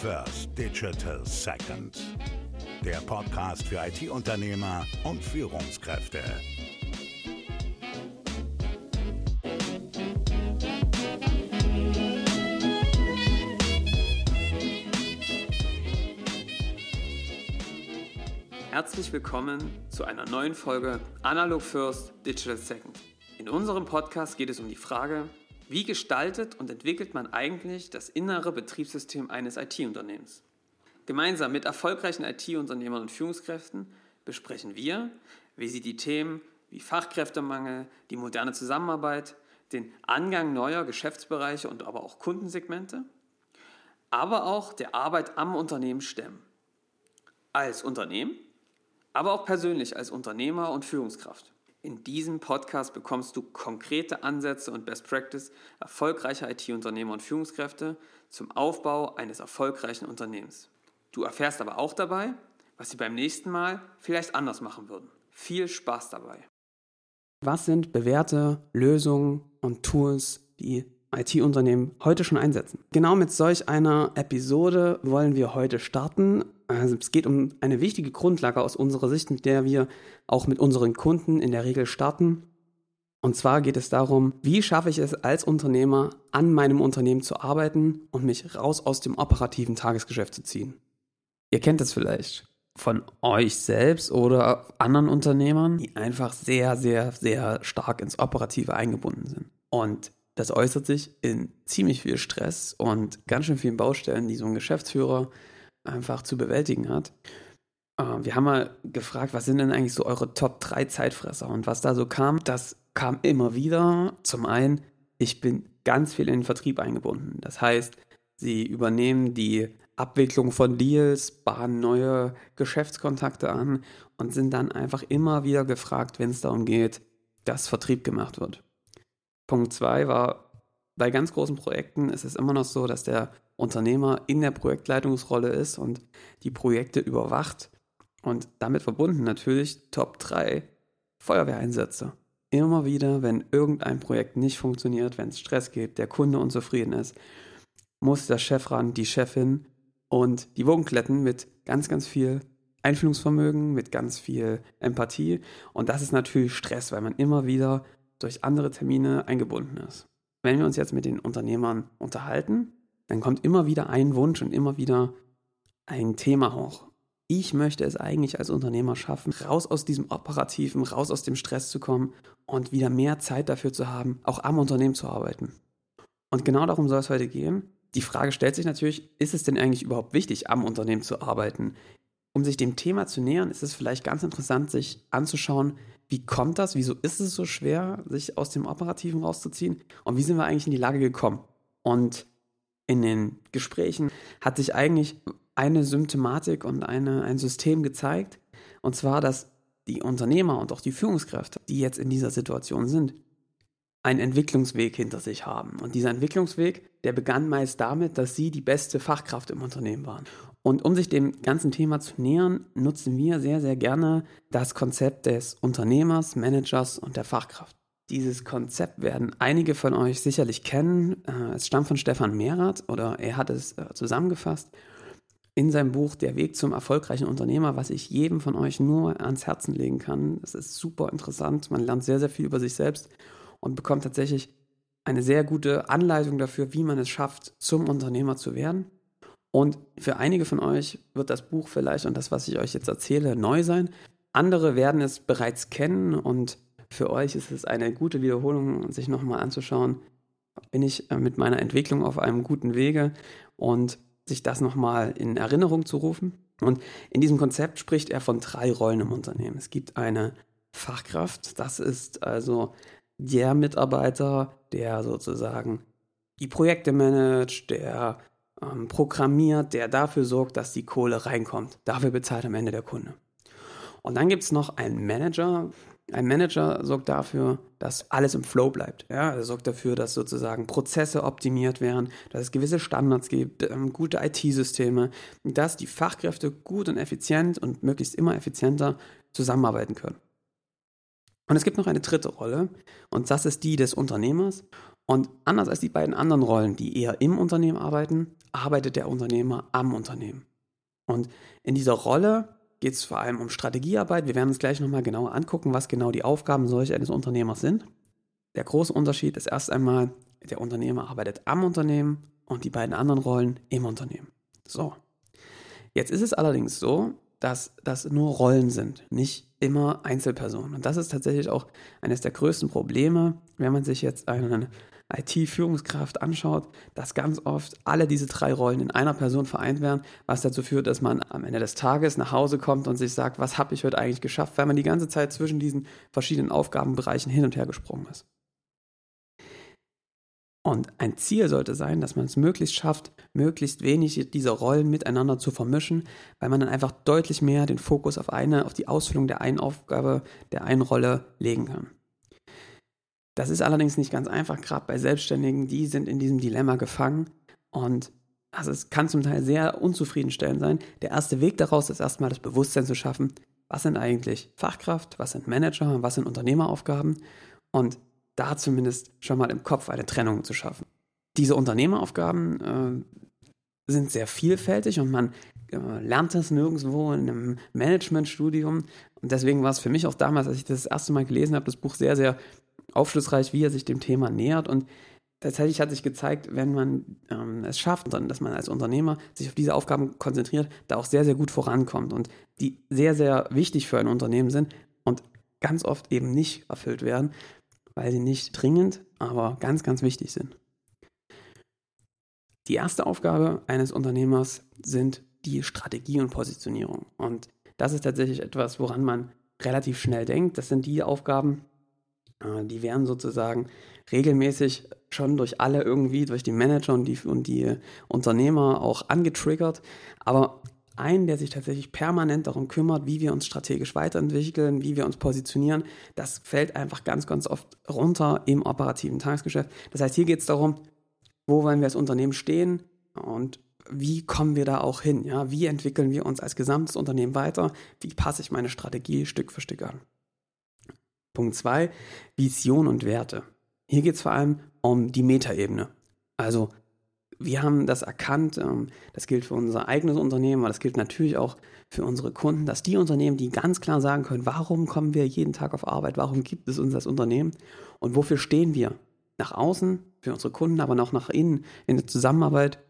First, Digital Second. Der Podcast für IT-Unternehmer und Führungskräfte. Herzlich willkommen zu einer neuen Folge Analog First, Digital Second. In unserem Podcast geht es um die Frage, wie gestaltet und entwickelt man eigentlich das innere Betriebssystem eines IT-Unternehmens? Gemeinsam mit erfolgreichen IT-Unternehmern und Führungskräften besprechen wir, wie sie die Themen wie Fachkräftemangel, die moderne Zusammenarbeit, den Angang neuer Geschäftsbereiche und aber auch Kundensegmente, aber auch der Arbeit am Unternehmen stemmen. Als Unternehmen, aber auch persönlich als Unternehmer und Führungskraft. In diesem Podcast bekommst du konkrete Ansätze und Best Practice erfolgreicher IT-Unternehmer und Führungskräfte zum Aufbau eines erfolgreichen Unternehmens. Du erfährst aber auch dabei, was sie beim nächsten Mal vielleicht anders machen würden. Viel Spaß dabei. Was sind bewährte Lösungen und Tools, die IT-Unternehmen heute schon einsetzen? Genau mit solch einer Episode wollen wir heute starten also es geht um eine wichtige Grundlage aus unserer Sicht, mit der wir auch mit unseren Kunden in der Regel starten. Und zwar geht es darum, wie schaffe ich es als Unternehmer, an meinem Unternehmen zu arbeiten und mich raus aus dem operativen Tagesgeschäft zu ziehen. Ihr kennt das vielleicht von euch selbst oder anderen Unternehmern, die einfach sehr, sehr, sehr stark ins Operative eingebunden sind. Und das äußert sich in ziemlich viel Stress und ganz schön vielen Baustellen, die so ein Geschäftsführer einfach zu bewältigen hat. Äh, wir haben mal gefragt, was sind denn eigentlich so eure Top 3 Zeitfresser? Und was da so kam, das kam immer wieder. Zum einen, ich bin ganz viel in den Vertrieb eingebunden. Das heißt, sie übernehmen die Abwicklung von Deals, bahnen neue Geschäftskontakte an und sind dann einfach immer wieder gefragt, wenn es darum geht, dass Vertrieb gemacht wird. Punkt 2 war, bei ganz großen Projekten ist es immer noch so, dass der Unternehmer in der Projektleitungsrolle ist und die Projekte überwacht. Und damit verbunden natürlich Top 3 Feuerwehreinsätze. Immer wieder, wenn irgendein Projekt nicht funktioniert, wenn es Stress gibt, der Kunde unzufrieden ist, muss der Chef ran, die Chefin und die Wogen kletten mit ganz, ganz viel Einfühlungsvermögen, mit ganz viel Empathie. Und das ist natürlich Stress, weil man immer wieder durch andere Termine eingebunden ist. Wenn wir uns jetzt mit den Unternehmern unterhalten, dann kommt immer wieder ein Wunsch und immer wieder ein Thema hoch. Ich möchte es eigentlich als Unternehmer schaffen, raus aus diesem Operativen, raus aus dem Stress zu kommen und wieder mehr Zeit dafür zu haben, auch am Unternehmen zu arbeiten. Und genau darum soll es heute gehen. Die Frage stellt sich natürlich, ist es denn eigentlich überhaupt wichtig, am Unternehmen zu arbeiten? Um sich dem Thema zu nähern, ist es vielleicht ganz interessant, sich anzuschauen, wie kommt das, wieso ist es so schwer, sich aus dem Operativen rauszuziehen und wie sind wir eigentlich in die Lage gekommen? Und in den Gesprächen hat sich eigentlich eine Symptomatik und eine, ein System gezeigt. Und zwar, dass die Unternehmer und auch die Führungskräfte, die jetzt in dieser Situation sind, einen Entwicklungsweg hinter sich haben. Und dieser Entwicklungsweg, der begann meist damit, dass sie die beste Fachkraft im Unternehmen waren. Und um sich dem ganzen Thema zu nähern, nutzen wir sehr, sehr gerne das Konzept des Unternehmers, Managers und der Fachkraft. Dieses Konzept werden einige von euch sicherlich kennen. Äh, es stammt von Stefan Mehrath oder er hat es äh, zusammengefasst in seinem Buch Der Weg zum erfolgreichen Unternehmer, was ich jedem von euch nur ans Herzen legen kann. Es ist super interessant. Man lernt sehr, sehr viel über sich selbst und bekommt tatsächlich eine sehr gute Anleitung dafür, wie man es schafft, zum Unternehmer zu werden. Und für einige von euch wird das Buch vielleicht und das, was ich euch jetzt erzähle, neu sein. Andere werden es bereits kennen und für euch ist es eine gute Wiederholung, sich nochmal anzuschauen, bin ich äh, mit meiner Entwicklung auf einem guten Wege und sich das nochmal in Erinnerung zu rufen. Und in diesem Konzept spricht er von drei Rollen im Unternehmen. Es gibt eine Fachkraft, das ist also der Mitarbeiter, der sozusagen die Projekte managt, der ähm, programmiert, der dafür sorgt, dass die Kohle reinkommt. Dafür bezahlt am Ende der Kunde. Und dann gibt es noch einen Manager, ein Manager sorgt dafür, dass alles im Flow bleibt. Ja, er sorgt dafür, dass sozusagen Prozesse optimiert werden, dass es gewisse Standards gibt, ähm, gute IT-Systeme, dass die Fachkräfte gut und effizient und möglichst immer effizienter zusammenarbeiten können. Und es gibt noch eine dritte Rolle und das ist die des Unternehmers. Und anders als die beiden anderen Rollen, die eher im Unternehmen arbeiten, arbeitet der Unternehmer am Unternehmen. Und in dieser Rolle geht es vor allem um Strategiearbeit. Wir werden uns gleich nochmal genauer angucken, was genau die Aufgaben solch eines Unternehmers sind. Der große Unterschied ist erst einmal, der Unternehmer arbeitet am Unternehmen und die beiden anderen Rollen im Unternehmen. So. Jetzt ist es allerdings so, dass das nur Rollen sind, nicht immer Einzelpersonen. Und das ist tatsächlich auch eines der größten Probleme, wenn man sich jetzt einen IT-Führungskraft anschaut, dass ganz oft alle diese drei Rollen in einer Person vereint werden, was dazu führt, dass man am Ende des Tages nach Hause kommt und sich sagt, was habe ich heute eigentlich geschafft, weil man die ganze Zeit zwischen diesen verschiedenen Aufgabenbereichen hin und her gesprungen ist. Und ein Ziel sollte sein, dass man es möglichst schafft, möglichst wenig dieser Rollen miteinander zu vermischen, weil man dann einfach deutlich mehr den Fokus auf eine, auf die Ausfüllung der einen Aufgabe, der einen Rolle legen kann. Das ist allerdings nicht ganz einfach, gerade bei Selbstständigen, die sind in diesem Dilemma gefangen und also es kann zum Teil sehr unzufriedenstellend sein. Der erste Weg daraus ist erstmal das Bewusstsein zu schaffen, was sind eigentlich Fachkraft, was sind Manager, was sind Unternehmeraufgaben und da zumindest schon mal im Kopf eine Trennung zu schaffen. Diese Unternehmeraufgaben äh, sind sehr vielfältig und man äh, lernt das nirgendwo in einem Managementstudium. Und deswegen war es für mich auch damals, als ich das, das erste Mal gelesen habe, das Buch sehr, sehr aufschlussreich, wie er sich dem Thema nähert. Und tatsächlich hat sich gezeigt, wenn man ähm, es schafft, dass man als Unternehmer sich auf diese Aufgaben konzentriert, da auch sehr, sehr gut vorankommt und die sehr, sehr wichtig für ein Unternehmen sind und ganz oft eben nicht erfüllt werden, weil sie nicht dringend, aber ganz, ganz wichtig sind. Die erste Aufgabe eines Unternehmers sind die Strategie und Positionierung. Und das ist tatsächlich etwas, woran man relativ schnell denkt. Das sind die Aufgaben, die werden sozusagen regelmäßig schon durch alle irgendwie, durch die Manager und die, und die Unternehmer auch angetriggert. Aber ein, der sich tatsächlich permanent darum kümmert, wie wir uns strategisch weiterentwickeln, wie wir uns positionieren, das fällt einfach ganz, ganz oft runter im operativen Tagesgeschäft. Das heißt, hier geht es darum, wo wollen wir als Unternehmen stehen und wie kommen wir da auch hin? Ja? Wie entwickeln wir uns als gesamtes Unternehmen weiter? Wie passe ich meine Strategie Stück für Stück an? Punkt 2, Vision und Werte. Hier geht es vor allem um die Metaebene. Also wir haben das erkannt, ähm, das gilt für unser eigenes Unternehmen, aber das gilt natürlich auch für unsere Kunden, dass die Unternehmen, die ganz klar sagen können, warum kommen wir jeden Tag auf Arbeit, warum gibt es uns das Unternehmen und wofür stehen wir? Nach außen, für unsere Kunden, aber auch nach innen in der Zusammenarbeit,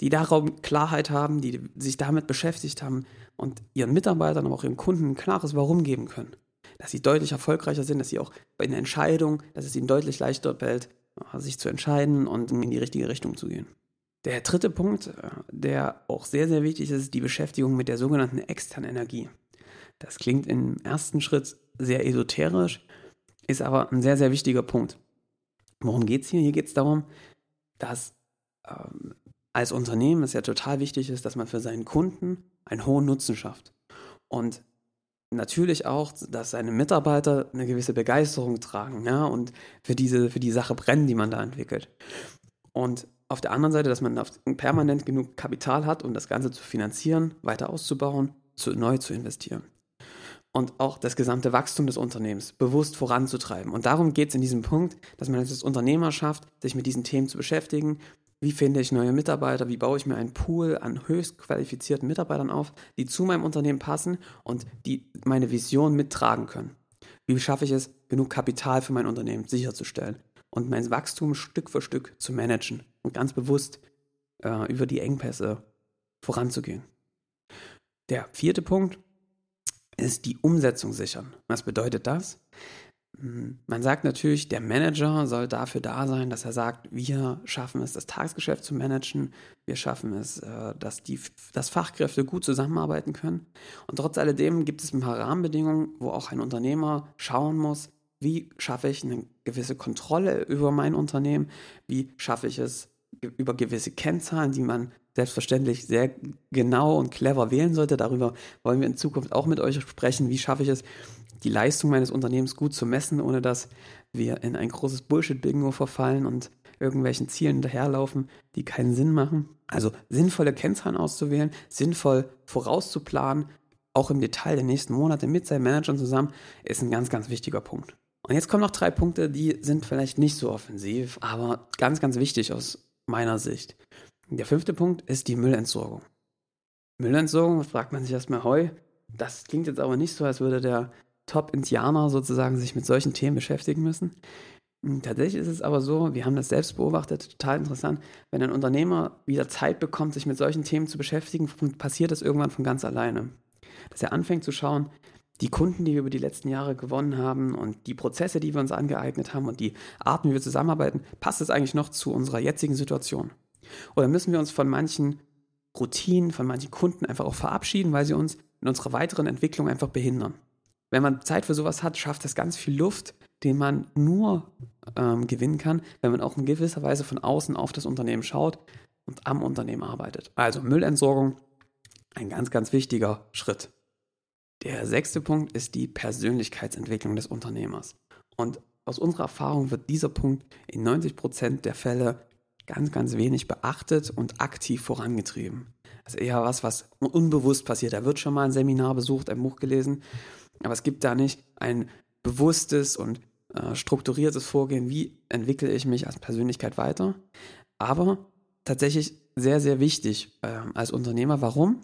die darum Klarheit haben, die sich damit beschäftigt haben und ihren Mitarbeitern, aber auch ihren Kunden ein klares Warum geben können dass sie deutlich erfolgreicher sind, dass sie auch bei einer Entscheidung, dass es ihnen deutlich leichter fällt, sich zu entscheiden und in die richtige Richtung zu gehen. Der dritte Punkt, äh, der auch sehr, sehr wichtig ist, ist die Beschäftigung mit der sogenannten externen Energie. Das klingt im ersten Schritt sehr esoterisch, ist aber ein sehr, sehr wichtiger Punkt. Worum geht es hier? Hier geht es darum, dass ähm, als Unternehmen es ja total wichtig ist, dass man für seinen Kunden einen hohen Nutzen schafft. Und natürlich auch, dass seine Mitarbeiter eine gewisse Begeisterung tragen, ja, und für diese, für die Sache brennen, die man da entwickelt. Und auf der anderen Seite, dass man permanent genug Kapital hat, um das Ganze zu finanzieren, weiter auszubauen, zu, neu zu investieren. Und auch das gesamte Wachstum des Unternehmens bewusst voranzutreiben. Und darum geht es in diesem Punkt, dass man es als Unternehmer schafft, sich mit diesen Themen zu beschäftigen, wie finde ich neue Mitarbeiter? Wie baue ich mir einen Pool an höchst qualifizierten Mitarbeitern auf, die zu meinem Unternehmen passen und die meine Vision mittragen können? Wie schaffe ich es, genug Kapital für mein Unternehmen sicherzustellen und mein Wachstum Stück für Stück zu managen und ganz bewusst äh, über die Engpässe voranzugehen? Der vierte Punkt ist die Umsetzung sichern. Was bedeutet das? Hm, man sagt natürlich, der Manager soll dafür da sein, dass er sagt, wir schaffen es, das Tagesgeschäft zu managen, wir schaffen es, äh, dass, die, dass Fachkräfte gut zusammenarbeiten können. Und trotz alledem gibt es ein paar Rahmenbedingungen, wo auch ein Unternehmer schauen muss, wie schaffe ich eine gewisse Kontrolle über mein Unternehmen, wie schaffe ich es über gewisse Kennzahlen, die man selbstverständlich sehr genau und clever wählen sollte. Darüber wollen wir in Zukunft auch mit euch sprechen. Wie schaffe ich es, die Leistung meines Unternehmens gut zu messen, ohne dass wir in ein großes Bullshit-Bingo verfallen und irgendwelchen Zielen hinterherlaufen, die keinen Sinn machen. Also sinnvolle Kennzahlen auszuwählen, sinnvoll vorauszuplanen, auch im Detail der nächsten Monate mit seinen Managern zusammen, ist ein ganz, ganz wichtiger Punkt. Und jetzt kommen noch drei Punkte, die sind vielleicht nicht so offensiv, aber ganz, ganz wichtig aus meiner Sicht. Der fünfte Punkt ist die Müllentsorgung. Müllentsorgung, fragt man sich erstmal Heu. Das klingt jetzt aber nicht so, als würde der Top-Indianer sozusagen sich mit solchen Themen beschäftigen müssen. Hm, tatsächlich ist es aber so, wir haben das selbst beobachtet, total interessant, wenn ein Unternehmer wieder Zeit bekommt, sich mit solchen Themen zu beschäftigen, passiert das irgendwann von ganz alleine. Dass er anfängt zu schauen, die Kunden, die wir über die letzten Jahre gewonnen haben und die Prozesse, die wir uns angeeignet haben und die Arten, wie wir zusammenarbeiten, passt es eigentlich noch zu unserer jetzigen Situation? Oder müssen wir uns von manchen Routinen, von manchen Kunden einfach auch verabschieden, weil sie uns in unserer weiteren Entwicklung einfach behindern? Wenn man Zeit für sowas hat, schafft das ganz viel Luft, den man nur ähm, gewinnen kann, wenn man auch in gewisser Weise von außen auf das Unternehmen schaut und am Unternehmen arbeitet. Also Müllentsorgung, ein ganz, ganz wichtiger Schritt. Der sechste Punkt ist die Persönlichkeitsentwicklung des Unternehmers. Und aus unserer Erfahrung wird dieser Punkt in 90 Prozent der Fälle ganz, ganz wenig beachtet und aktiv vorangetrieben. Das ist eher was, was unbewusst passiert. Da wird schon mal ein Seminar besucht, ein Buch gelesen, aber es gibt da nicht ein bewusstes und äh, strukturiertes Vorgehen, wie entwickle ich mich als Persönlichkeit weiter. Aber tatsächlich sehr, sehr wichtig äh, als Unternehmer. Warum?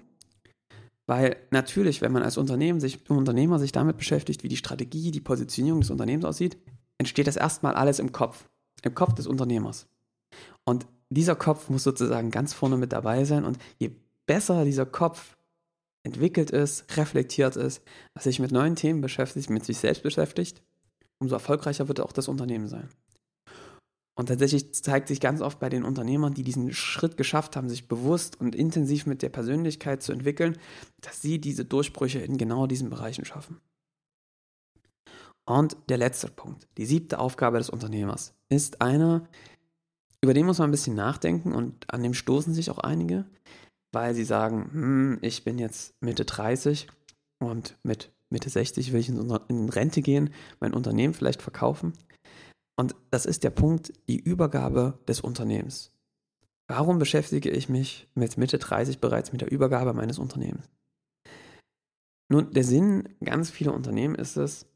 Weil natürlich, wenn man als Unternehmen sich, Unternehmer sich damit beschäftigt, wie die Strategie, die Positionierung des Unternehmens aussieht, entsteht das erstmal alles im Kopf. Im Kopf des Unternehmers. Und dieser Kopf muss sozusagen ganz vorne mit dabei sein. Und je besser dieser Kopf entwickelt ist, reflektiert ist, sich mit neuen Themen beschäftigt, mit sich selbst beschäftigt, umso erfolgreicher wird auch das Unternehmen sein. Und tatsächlich zeigt sich ganz oft bei den Unternehmern, die diesen Schritt geschafft haben, sich bewusst und intensiv mit der Persönlichkeit zu entwickeln, dass sie diese Durchbrüche in genau diesen Bereichen schaffen. Und der letzte Punkt, die siebte Aufgabe des Unternehmers, ist eine, über den muss man ein bisschen nachdenken und an dem stoßen sich auch einige, weil sie sagen, hm, ich bin jetzt Mitte 30 und mit Mitte 60 will ich in Rente gehen, mein Unternehmen vielleicht verkaufen. Und das ist der Punkt, die Übergabe des Unternehmens. Warum beschäftige ich mich mit Mitte 30 bereits mit der Übergabe meines Unternehmens? Nun, der Sinn ganz vieler Unternehmen ist es,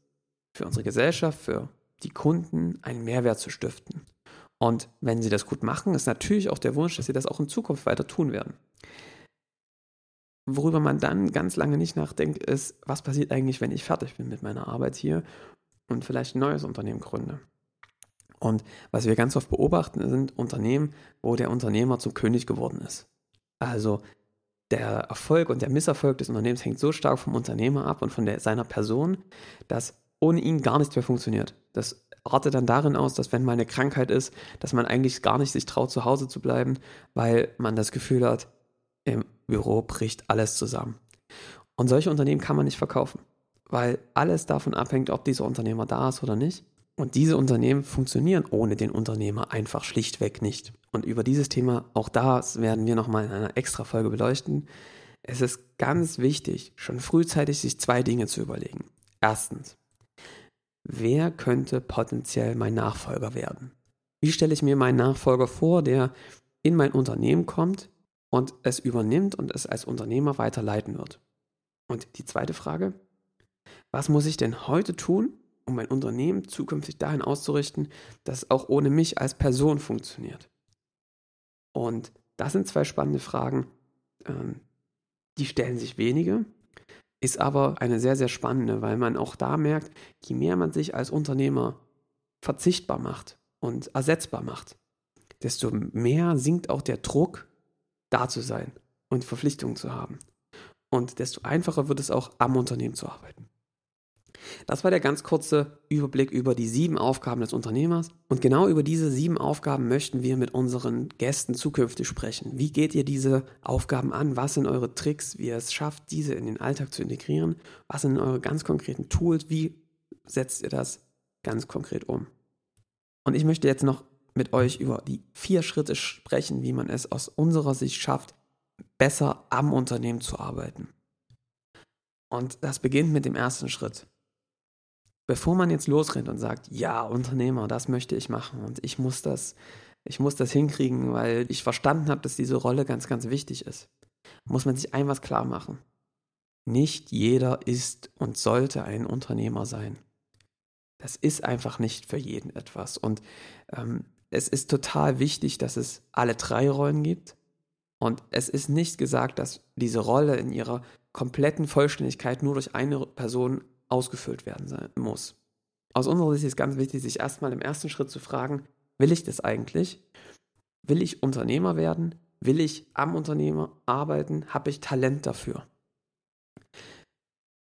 für unsere Gesellschaft, für die Kunden einen Mehrwert zu stiften. Und wenn sie das gut machen, ist natürlich auch der Wunsch, dass sie das auch in Zukunft weiter tun werden. Worüber man dann ganz lange nicht nachdenkt, ist, was passiert eigentlich, wenn ich fertig bin mit meiner Arbeit hier und vielleicht ein neues Unternehmen gründe. Und was wir ganz oft beobachten, sind Unternehmen, wo der Unternehmer zum König geworden ist. Also der Erfolg und der Misserfolg des Unternehmens hängt so stark vom Unternehmer ab und von der, seiner Person, dass ohne ihn gar nichts mehr funktioniert. Das artet dann darin aus, dass wenn mal eine Krankheit ist, dass man eigentlich gar nicht sich traut, zu Hause zu bleiben, weil man das Gefühl hat, im Büro bricht alles zusammen. Und solche Unternehmen kann man nicht verkaufen, weil alles davon abhängt, ob dieser Unternehmer da ist oder nicht. Und diese Unternehmen funktionieren ohne den Unternehmer einfach schlichtweg nicht. Und über dieses Thema, auch das werden wir nochmal in einer extra Folge beleuchten. Es ist ganz wichtig, schon frühzeitig sich zwei Dinge zu überlegen. Erstens, wer könnte potenziell mein Nachfolger werden? Wie stelle ich mir meinen Nachfolger vor, der in mein Unternehmen kommt, und es übernimmt und es als Unternehmer weiterleiten wird. Und die zweite Frage, was muss ich denn heute tun, um mein Unternehmen zukünftig dahin auszurichten, dass es auch ohne mich als Person funktioniert? Und das sind zwei spannende Fragen, ähm, die stellen sich wenige, ist aber eine sehr, sehr spannende, weil man auch da merkt, je mehr man sich als Unternehmer verzichtbar macht und ersetzbar macht, desto mehr sinkt auch der Druck, da zu sein und Verpflichtungen zu haben. Und desto einfacher wird es auch, am Unternehmen zu arbeiten. Das war der ganz kurze Überblick über die sieben Aufgaben des Unternehmers. Und genau über diese sieben Aufgaben möchten wir mit unseren Gästen zukünftig sprechen. Wie geht ihr diese Aufgaben an? Was sind eure Tricks, wie ihr es schafft, diese in den Alltag zu integrieren? Was sind eure ganz konkreten Tools? Wie setzt ihr das ganz konkret um? Und ich möchte jetzt noch mit euch über die vier Schritte sprechen, wie man es aus unserer Sicht schafft, besser am Unternehmen zu arbeiten. Und das beginnt mit dem ersten Schritt. Bevor man jetzt losrennt und sagt, ja, Unternehmer, das möchte ich machen und ich muss das, ich muss das hinkriegen, weil ich verstanden habe, dass diese Rolle ganz, ganz wichtig ist, muss man sich ein was klar machen. Nicht jeder ist und sollte ein Unternehmer sein. das ist einfach nicht für jeden etwas. Und ähm, es ist total wichtig, dass es alle drei Rollen gibt. Und es ist nicht gesagt, dass diese Rolle in ihrer kompletten Vollständigkeit nur durch eine Person ausgefüllt werden muss. Aus unserer Sicht ist ganz wichtig, sich erstmal im ersten Schritt zu fragen, will ich das eigentlich? Will ich Unternehmer werden? Will ich am Unternehmer arbeiten? Habe ich Talent dafür?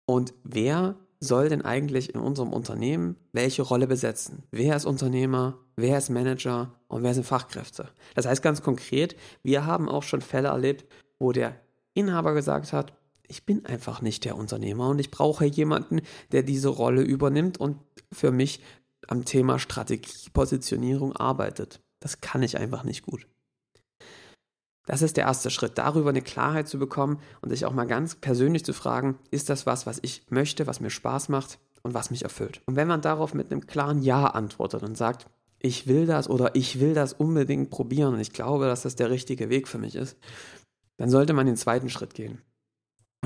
Und wer soll denn eigentlich in unserem Unternehmen welche Rolle besetzen? Wer ist Unternehmer? Wer ist Manager? Und wer sind Fachkräfte? Das heißt ganz konkret, wir haben auch schon Fälle erlebt, wo der Inhaber gesagt hat, ich bin einfach nicht der Unternehmer und ich brauche jemanden, der diese Rolle übernimmt und für mich am Thema Strategie, Positionierung arbeitet. Das kann ich einfach nicht gut. Das ist der erste Schritt, darüber eine Klarheit zu bekommen und sich auch mal ganz persönlich zu fragen, ist das was, was ich möchte, was mir Spaß macht und was mich erfüllt. Und wenn man darauf mit einem klaren Ja antwortet und sagt, ich will das oder ich will das unbedingt probieren und ich glaube, dass das der richtige Weg für mich ist, dann sollte man den zweiten Schritt gehen.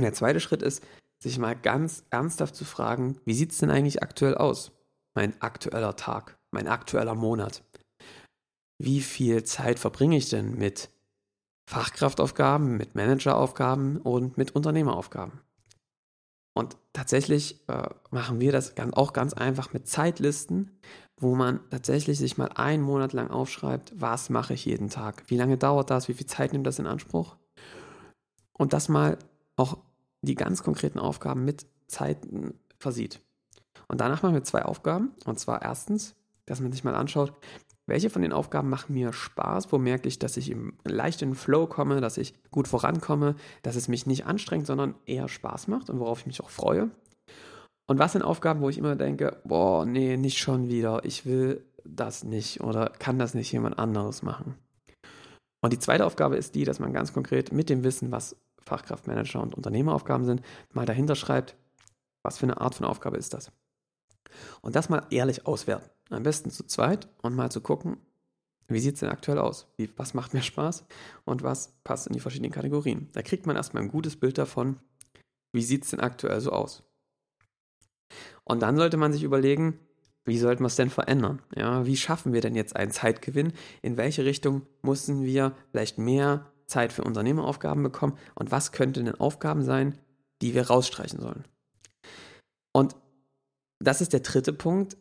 Und der zweite Schritt ist, sich mal ganz ernsthaft zu fragen, wie sieht es denn eigentlich aktuell aus? Mein aktueller Tag, mein aktueller Monat. Wie viel Zeit verbringe ich denn mit Fachkraftaufgaben, mit Manageraufgaben und mit Unternehmeraufgaben? Und tatsächlich äh, machen wir das auch ganz einfach mit Zeitlisten, wo man tatsächlich sich mal einen Monat lang aufschreibt, was mache ich jeden Tag, wie lange dauert das, wie viel Zeit nimmt das in Anspruch. Und das mal auch die ganz konkreten Aufgaben mit Zeiten versieht. Und danach machen wir zwei Aufgaben. Und zwar erstens, dass man sich mal anschaut, welche von den Aufgaben machen mir Spaß, wo merke ich, dass ich leicht in den Flow komme, dass ich gut vorankomme, dass es mich nicht anstrengt, sondern eher Spaß macht und worauf ich mich auch freue. Und was sind Aufgaben, wo ich immer denke, boah, nee, nicht schon wieder, ich will das nicht oder kann das nicht jemand anderes machen. Und die zweite Aufgabe ist die, dass man ganz konkret mit dem Wissen, was Fachkraftmanager und Unternehmeraufgaben sind, mal dahinter schreibt, was für eine Art von Aufgabe ist das. Und das mal ehrlich auswerten. Am besten zu zweit und mal zu gucken, wie sieht es denn aktuell aus? Wie, was macht mir Spaß und was passt in die verschiedenen Kategorien? Da kriegt man erstmal ein gutes Bild davon, wie sieht es denn aktuell so aus? Und dann sollte man sich überlegen, wie sollten wir es denn verändern? Ja, wie schaffen wir denn jetzt einen Zeitgewinn? In welche Richtung müssen wir vielleicht mehr Zeit für Unternehmeraufgaben bekommen und was könnten denn Aufgaben sein, die wir rausstreichen sollen. Und das ist der dritte Punkt,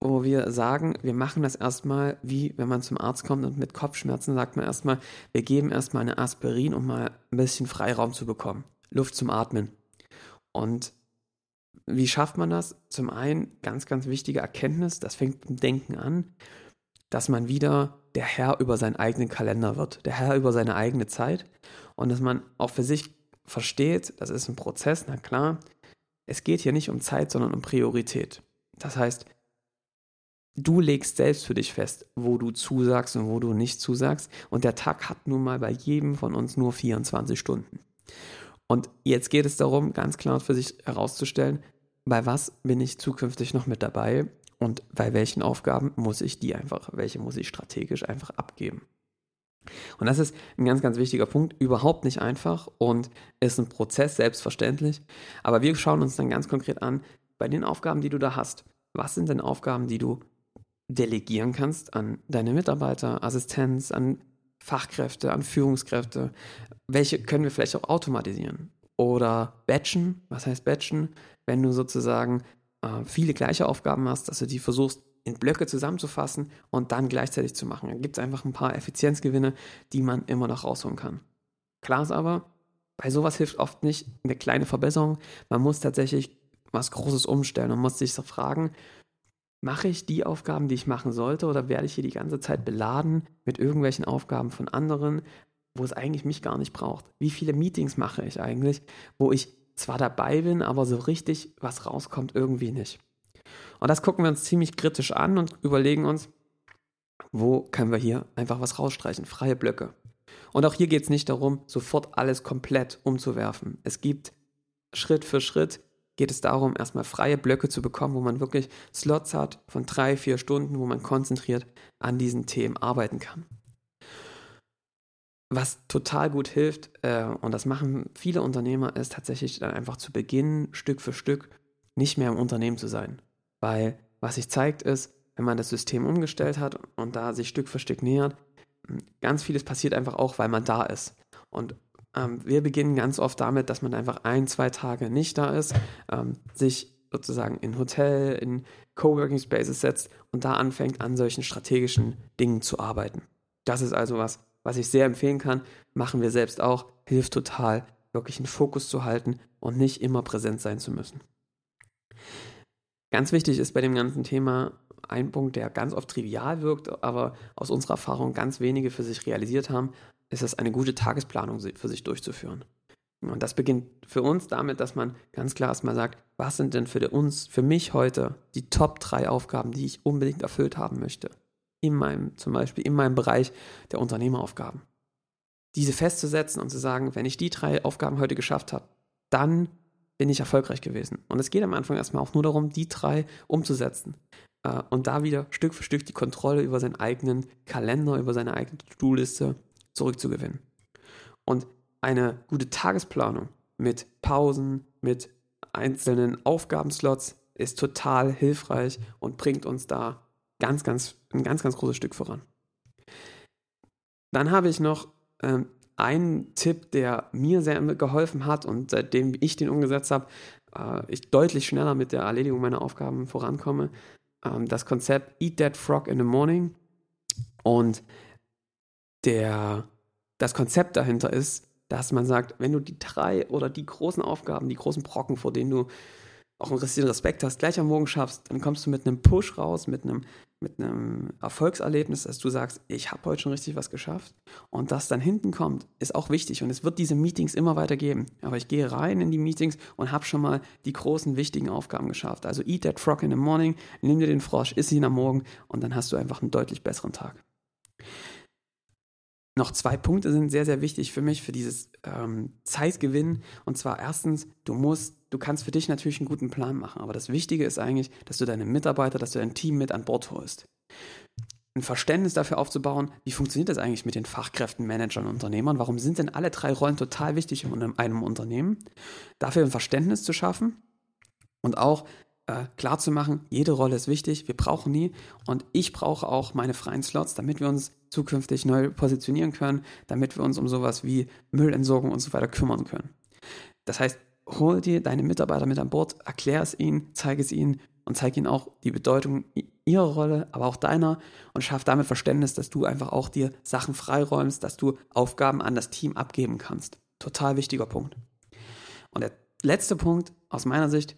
wo wir sagen, wir machen das erstmal, wie wenn man zum Arzt kommt und mit Kopfschmerzen sagt man erstmal, wir geben erstmal eine Aspirin, um mal ein bisschen Freiraum zu bekommen, Luft zum Atmen. Und wie schafft man das? Zum einen ganz, ganz wichtige Erkenntnis, das fängt beim Denken an, dass man wieder der Herr über seinen eigenen Kalender wird, der Herr über seine eigene Zeit. Und dass man auch für sich versteht, das ist ein Prozess, na klar, es geht hier nicht um Zeit, sondern um Priorität. Das heißt, du legst selbst für dich fest, wo du zusagst und wo du nicht zusagst. Und der Tag hat nun mal bei jedem von uns nur 24 Stunden. Und jetzt geht es darum, ganz klar für sich herauszustellen, bei was bin ich zukünftig noch mit dabei und bei welchen Aufgaben muss ich die einfach, welche muss ich strategisch einfach abgeben. Und das ist ein ganz, ganz wichtiger Punkt. Überhaupt nicht einfach und ist ein Prozess, selbstverständlich. Aber wir schauen uns dann ganz konkret an, bei den Aufgaben, die du da hast, was sind denn Aufgaben, die du delegieren kannst an deine Mitarbeiter, Assistenz, an Fachkräfte, an Führungskräfte? Welche können wir vielleicht auch automatisieren? Oder batchen? Was heißt batchen? Wenn du sozusagen äh, viele gleiche Aufgaben hast, dass du die versuchst in Blöcke zusammenzufassen und dann gleichzeitig zu machen. Dann gibt es einfach ein paar Effizienzgewinne, die man immer noch rausholen kann. Klar ist aber, bei sowas hilft oft nicht eine kleine Verbesserung. Man muss tatsächlich was Großes umstellen und muss sich so fragen, mache ich die Aufgaben, die ich machen sollte, oder werde ich hier die ganze Zeit beladen mit irgendwelchen Aufgaben von anderen, wo es eigentlich mich gar nicht braucht? Wie viele Meetings mache ich eigentlich, wo ich zwar dabei bin, aber so richtig was rauskommt irgendwie nicht. Und das gucken wir uns ziemlich kritisch an und überlegen uns, wo können wir hier einfach was rausstreichen, freie Blöcke. Und auch hier geht es nicht darum, sofort alles komplett umzuwerfen. Es gibt Schritt für Schritt geht es darum, erstmal freie Blöcke zu bekommen, wo man wirklich Slots hat von drei, vier Stunden, wo man konzentriert an diesen Themen arbeiten kann. Was total gut hilft, äh, und das machen viele Unternehmer, ist tatsächlich dann einfach zu Beginn Stück für Stück nicht mehr im Unternehmen zu sein. Weil was sich zeigt, ist, wenn man das System umgestellt hat und da sich Stück für Stück nähert, ganz vieles passiert einfach auch, weil man da ist. Und ähm, wir beginnen ganz oft damit, dass man einfach ein, zwei Tage nicht da ist, ähm, sich sozusagen in Hotel, in Coworking Spaces setzt und da anfängt, an solchen strategischen Dingen zu arbeiten. Das ist also was, was ich sehr empfehlen kann. Machen wir selbst auch. Hilft total, wirklich einen Fokus zu halten und nicht immer präsent sein zu müssen. Ganz wichtig ist bei dem ganzen Thema ein Punkt, der ganz oft trivial wirkt, aber aus unserer Erfahrung ganz wenige für sich realisiert haben, ist es, eine gute Tagesplanung für sich durchzuführen. Und das beginnt für uns damit, dass man ganz klar erstmal sagt, was sind denn für uns, für mich heute die Top drei Aufgaben, die ich unbedingt erfüllt haben möchte? In meinem, zum Beispiel in meinem Bereich der Unternehmeraufgaben. Diese festzusetzen und zu sagen, wenn ich die drei Aufgaben heute geschafft habe, dann bin ich erfolgreich gewesen. Und es geht am Anfang erstmal auch nur darum, die drei umzusetzen. Äh, und da wieder Stück für Stück die Kontrolle über seinen eigenen Kalender, über seine eigene To-Do-Liste zurückzugewinnen. Und eine gute Tagesplanung mit Pausen, mit einzelnen Aufgabenslots ist total hilfreich und bringt uns da ganz, ganz, ein ganz, ganz großes Stück voran. Dann habe ich noch ähm, einen Tipp, der mir sehr geholfen hat und seitdem ich den umgesetzt habe, äh, ich deutlich schneller mit der Erledigung meiner Aufgaben vorankomme. Ähm, das Konzept Eat That Frog in the Morning. Und der, das Konzept dahinter ist, dass man sagt, wenn du die drei oder die großen Aufgaben, die großen Brocken, vor denen du auch einen richtigen Respekt hast, gleich am Morgen schaffst, dann kommst du mit einem Push raus, mit einem, mit einem Erfolgserlebnis, dass du sagst, ich habe heute schon richtig was geschafft. Und das dann hinten kommt, ist auch wichtig. Und es wird diese Meetings immer weiter geben. Aber ich gehe rein in die Meetings und habe schon mal die großen, wichtigen Aufgaben geschafft. Also eat that frog in the morning, nimm dir den Frosch, iss ihn am Morgen und dann hast du einfach einen deutlich besseren Tag noch zwei Punkte sind sehr, sehr wichtig für mich, für dieses ähm, Zeitgewinn. Und zwar erstens, du musst, du kannst für dich natürlich einen guten Plan machen, aber das Wichtige ist eigentlich, dass du deine Mitarbeiter, dass du dein Team mit an Bord holst. Ein Verständnis dafür aufzubauen, wie funktioniert das eigentlich mit den Fachkräften, Managern Unternehmern? Warum sind denn alle drei Rollen total wichtig in einem Unternehmen? Dafür ein Verständnis zu schaffen und auch äh, klar zu machen, jede Rolle ist wichtig, wir brauchen die und ich brauche auch meine freien Slots, damit wir uns zukünftig neu positionieren können, damit wir uns um sowas wie Müllentsorgung und so weiter kümmern können. Das heißt, hol dir deine Mitarbeiter mit an Bord, erklär es ihnen, zeige es ihnen und zeige ihnen auch die Bedeutung ihrer Rolle, aber auch deiner und schaff damit Verständnis, dass du einfach auch dir Sachen freiräumst, dass du Aufgaben an das Team abgeben kannst. Total wichtiger Punkt. Und der letzte Punkt aus meiner Sicht,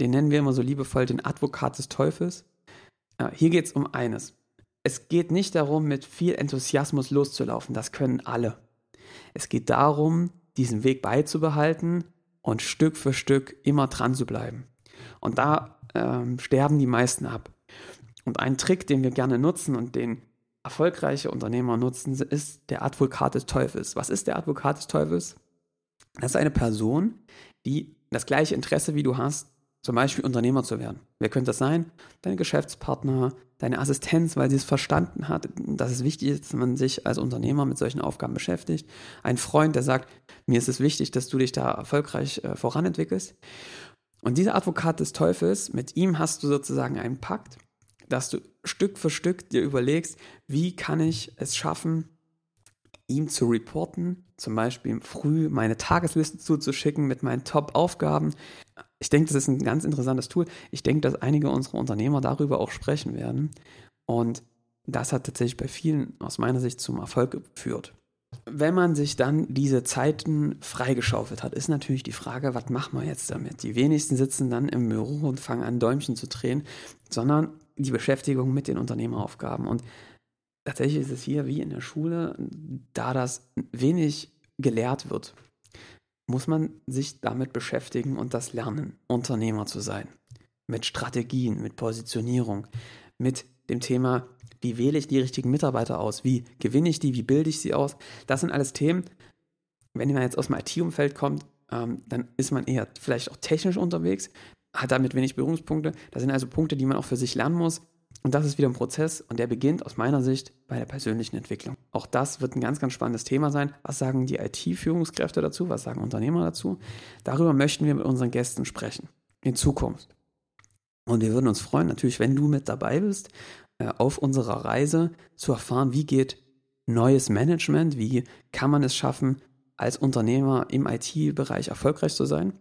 den nennen wir immer so liebevoll den Advokat des Teufels. Hier geht es um eines. Es geht nicht darum, mit viel Enthusiasmus loszulaufen, das können alle. Es geht darum, diesen Weg beizubehalten und Stück für Stück immer dran zu bleiben. Und da ähm, sterben die meisten ab. Und ein Trick, den wir gerne nutzen und den erfolgreiche Unternehmer nutzen, ist der Advokat des Teufels. Was ist der Advokat des Teufels? Das ist eine Person, die das gleiche Interesse wie du hast, zum Beispiel Unternehmer zu werden. Wer könnte das sein? Dein Geschäftspartner, deine Assistenz, weil sie es verstanden hat, dass es wichtig ist, dass man sich als Unternehmer mit solchen Aufgaben beschäftigt. Ein Freund, der sagt, mir ist es wichtig, dass du dich da erfolgreich äh, voranentwickelst. Und dieser Advokat des Teufels, mit ihm hast du sozusagen einen Pakt, dass du Stück für Stück dir überlegst, wie kann ich es schaffen, ihm zu reporten, zum Beispiel früh meine Tagesliste zuzuschicken mit meinen Top-Aufgaben, ich denke, das ist ein ganz interessantes Tool. Ich denke, dass einige unserer Unternehmer darüber auch sprechen werden. Und das hat tatsächlich bei vielen aus meiner Sicht zum Erfolg geführt. Wenn man sich dann diese Zeiten freigeschaufelt hat, ist natürlich die Frage, was machen wir jetzt damit? Die wenigsten sitzen dann im Büro und fangen an, Däumchen zu drehen, sondern die Beschäftigung mit den Unternehmeraufgaben. Und tatsächlich ist es hier wie in der Schule, da das wenig gelehrt wird muss man sich damit beschäftigen und das lernen, Unternehmer zu sein. Mit Strategien, mit Positionierung, mit dem Thema, wie wähle ich die richtigen Mitarbeiter aus, wie gewinne ich die, wie bilde ich sie aus. Das sind alles Themen, wenn man jetzt aus dem IT-Umfeld kommt, ähm, dann ist man eher vielleicht auch technisch unterwegs, hat damit wenig Berührungspunkte. Das sind also Punkte, die man auch für sich lernen muss. Und das ist wieder ein Prozess und der beginnt aus meiner Sicht bei der persönlichen Entwicklung. Auch das wird ein ganz, ganz spannendes Thema sein. Was sagen die IT-Führungskräfte dazu? Was sagen Unternehmer dazu? Darüber möchten wir mit unseren Gästen sprechen. In Zukunft. Und wir würden uns freuen, natürlich, wenn du mit dabei bist, äh, auf unserer Reise zu erfahren, wie geht neues Management, wie kann man es schaffen, als Unternehmer im IT-Bereich erfolgreich zu sein.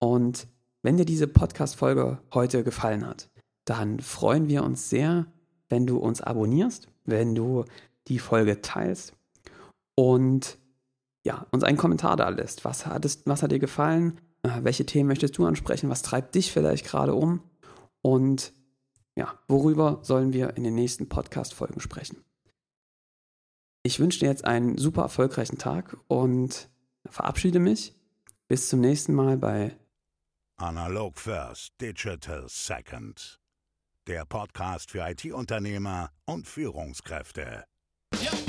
Und wenn dir diese Podcast-Folge heute gefallen hat, dann freuen wir uns sehr, wenn du uns abonnierst, wenn du die Folge teilst und ja, uns einen Kommentar da lässt. Was, hattest, was hat dir gefallen? Äh, welche Themen möchtest du ansprechen? Was treibt dich vielleicht gerade um? Und ja, worüber sollen wir in den nächsten Podcast-Folgen sprechen? Ich wünsche dir jetzt einen super erfolgreichen Tag und verabschiede mich. Bis zum nächsten Mal bei Analog First, Digital Second. Der Podcast für IT-Unternehmer und Führungskräfte. Ja.